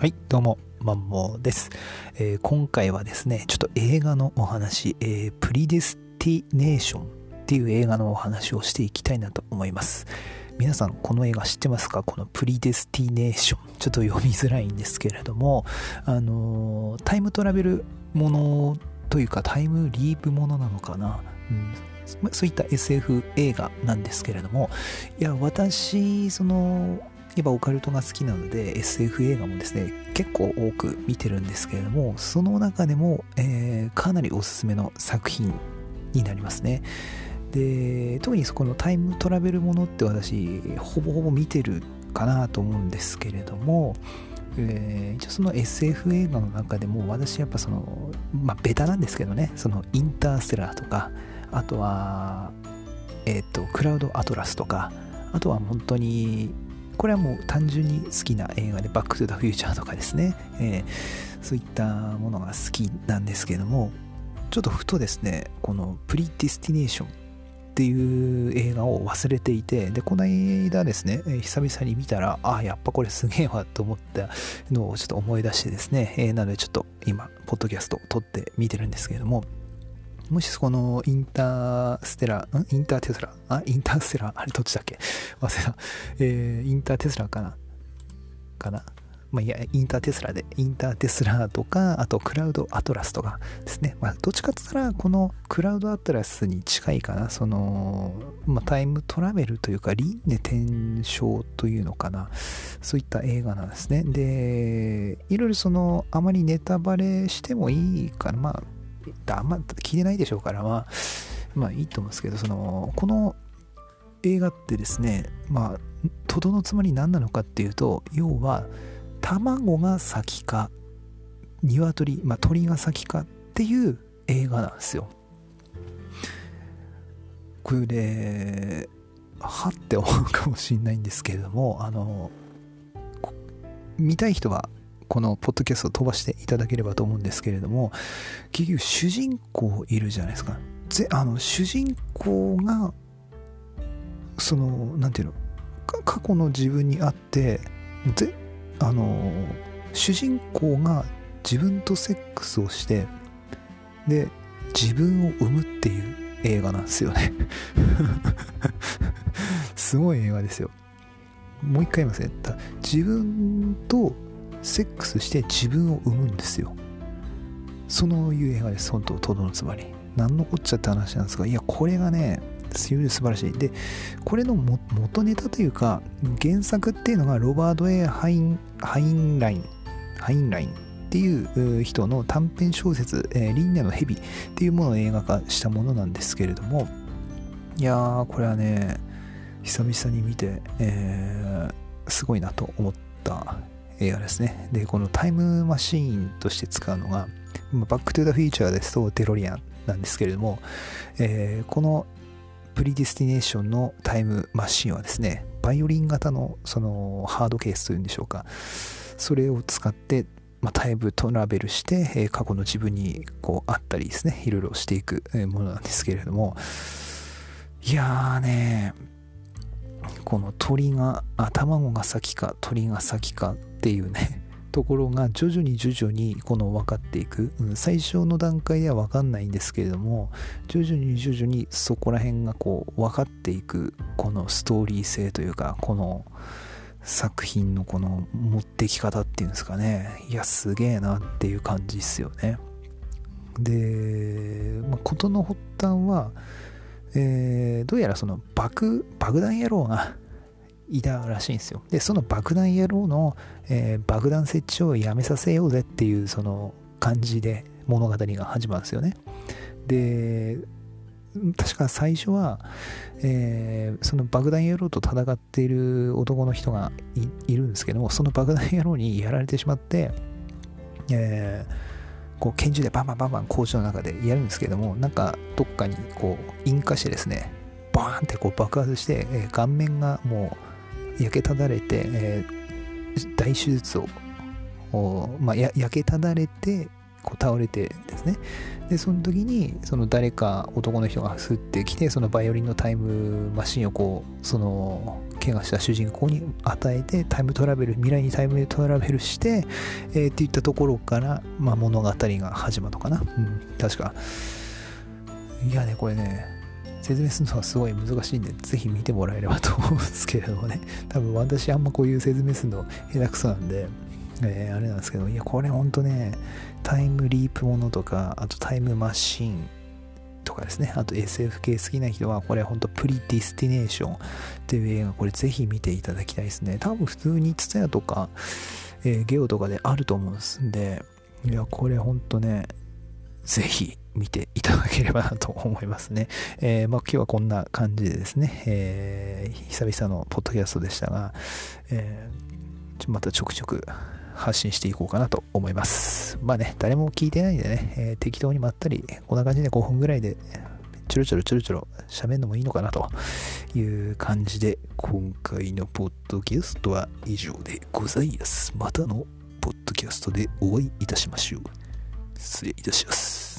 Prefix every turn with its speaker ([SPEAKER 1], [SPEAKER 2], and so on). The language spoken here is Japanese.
[SPEAKER 1] はい、どうも、マンモです、えー、今回はですね、ちょっと映画のお話、えー、プリデスティネーションっていう映画のお話をしていきたいなと思います。皆さん、この映画知ってますか？このプリデスティネーション。ちょっと読みづらいんですけれども、あのー、タイムトラベルものというか、タイムリープものなのかな、うんそういった SF 映画なんですけれども、いや、私、その、やっぱオカルトが好きなので SF 映画もですね結構多く見てるんですけれどもその中でも、えー、かなりおすすめの作品になりますね。で特にそこのタイムトラベルものって私ほぼほぼ見てるかなと思うんですけれども、えー、一応その SF 映画の中でも私やっぱそのまあベタなんですけどねそのインターステラーとかあとはえっ、ー、とクラウドアトラスとかあとは本当にこれはもう単純に好きな映画で、バックトゥザフューチャーとかですね、えー、そういったものが好きなんですけども、ちょっとふとですね、このプリディスティネーションっていう映画を忘れていて、で、この間ですね、え、久々に見たら、あ、やっぱこれすげえわと思ったのをちょっと思い出してですね、えー、なのでちょっと今、ポッドキャスト撮って見てるんですけども、もしこのインターステラ、ん？インターテスラあ、インターステラあれどっちだっけ？忘れた。えー、インターテスラかな？かな？まあ、いや、インターテスラで、インターテスラとか、あとクラウドアトラスとかですね。まあ、どっちかって言ったら、このクラウドアトラスに近いかな。その、まあ、タイムトラベルというか、輪廻転生というのかな。そういった映画なんですね。で、いろいろその、あまりネタバレしてもいいかな。まあ、あんま聞いてないでしょうから、まあ、まあいいと思うんですけど、その、この映画ってですね、まあ、とどのつまり何なのかっていうと、要は、卵が先か、鶏、まあ鳥が先かっていう映画なんですよ。これで、はって思うかもしれないんですけれども、あの、見たい人はこのポッドキャストを飛ばしていただければと思うんですけれども、結局主人公いるじゃないですか。ぜあの主人公が、その、なんていうの、過去の自分にあって、ぜあの、主人公が自分とセックスをして、で、自分を生むっていう映画なんですよね すごい映画ですよ。もう一回言いますね。自分とセックスして自分を産むんですよ。そういう映画です、本当、とどのつまり。何のこっちゃって話なんですが、いや、これがね、すごい素晴らしい。で、これの元ネタというか、原作っていうのがロバート・エハインハインライン、ハインラインっていう人の短編小説、えー、輪廻の蛇っていうものを映画化したものなんですけれども、いやー、これはね、久々に見て、えー、すごいなと思った映画ですね。で、このタイムマシーンとして使うのが、バックトゥザフィーチャーですとデロリアンなんですけれども、えー、このプリディスティネーションのタイムマシンはですね、バイオリン型のそのハードケースというんでしょうか、それを使って、まあ、タイムトラベルして、えー、過去の自分にこうあったりですね、いろいろしていくものなんですけれども、いやーね、この鳥が、あ、卵が先か鳥が先かっていうね ところが徐々に徐々にこの分かっていく、うん、最初の段階では分かんないんですけれども徐々に徐々にそこら辺がこう分かっていくこのストーリー性というかこの作品のこの持ってき方っていうんですかね。いやすげえなっていう感じですよね。で、まあ、事の発端はえー、どうやらその爆爆弾野郎がいたらしいんですよ。で、その爆弾野郎の、えー、爆弾設置をやめさせようぜっていうその感じで物語が始まるんですよね。で、確か最初は、えー、その爆弾野郎と戦っている男の人がいるんですけども、その爆弾野郎にやられてしまって、えー、こう拳銃でバンバンバンバン工場の中でやるんですけども、なんかどっかにこう引火してですね、バーンってこう爆発して、え、顔面がもう焼けただれて、えー、大手術を、まあ、焼けただれてこう倒れてですね。でその時にその誰か男の人がすってきてそのバイオリンのタイムマシンをこうその怪我した主人公に与えてタイムトラベル未来にタイムトラベルして、えー、っていったところから、まあ、物語が始まるのかな、うん、確か。いやねこれね説明するのはすごい難しいんで、ぜひ見てもらえればと思うんですけれどもね、多分私あんまこういう説明するの下手くそなんで、えー、あれなんですけど、いや、これほんとね、タイムリープものとか、あとタイムマシンとかですね、あと SF 系好きな人は、これほんとプリディスティネーションっていう映画、これぜひ見ていただきたいですね。多分普通にツタヤとか、えー、ゲオとかであると思うんですんで、いや、これほんとね、ぜひ見ていただければなと思いますね。えー、まあ、今日はこんな感じでですね、えー、久々のポッドキャストでしたが、えー、またちょくちょく発信していこうかなと思います。まあね、誰も聞いてないんでね、えー、適当にまったり、こんな感じで5分ぐらいで、ちょろちょろちょろちょろ喋るのもいいのかなという感じで、今回のポッドキャストは以上でございます。またのポッドキャストでお会いいたしましょう。失礼いたします。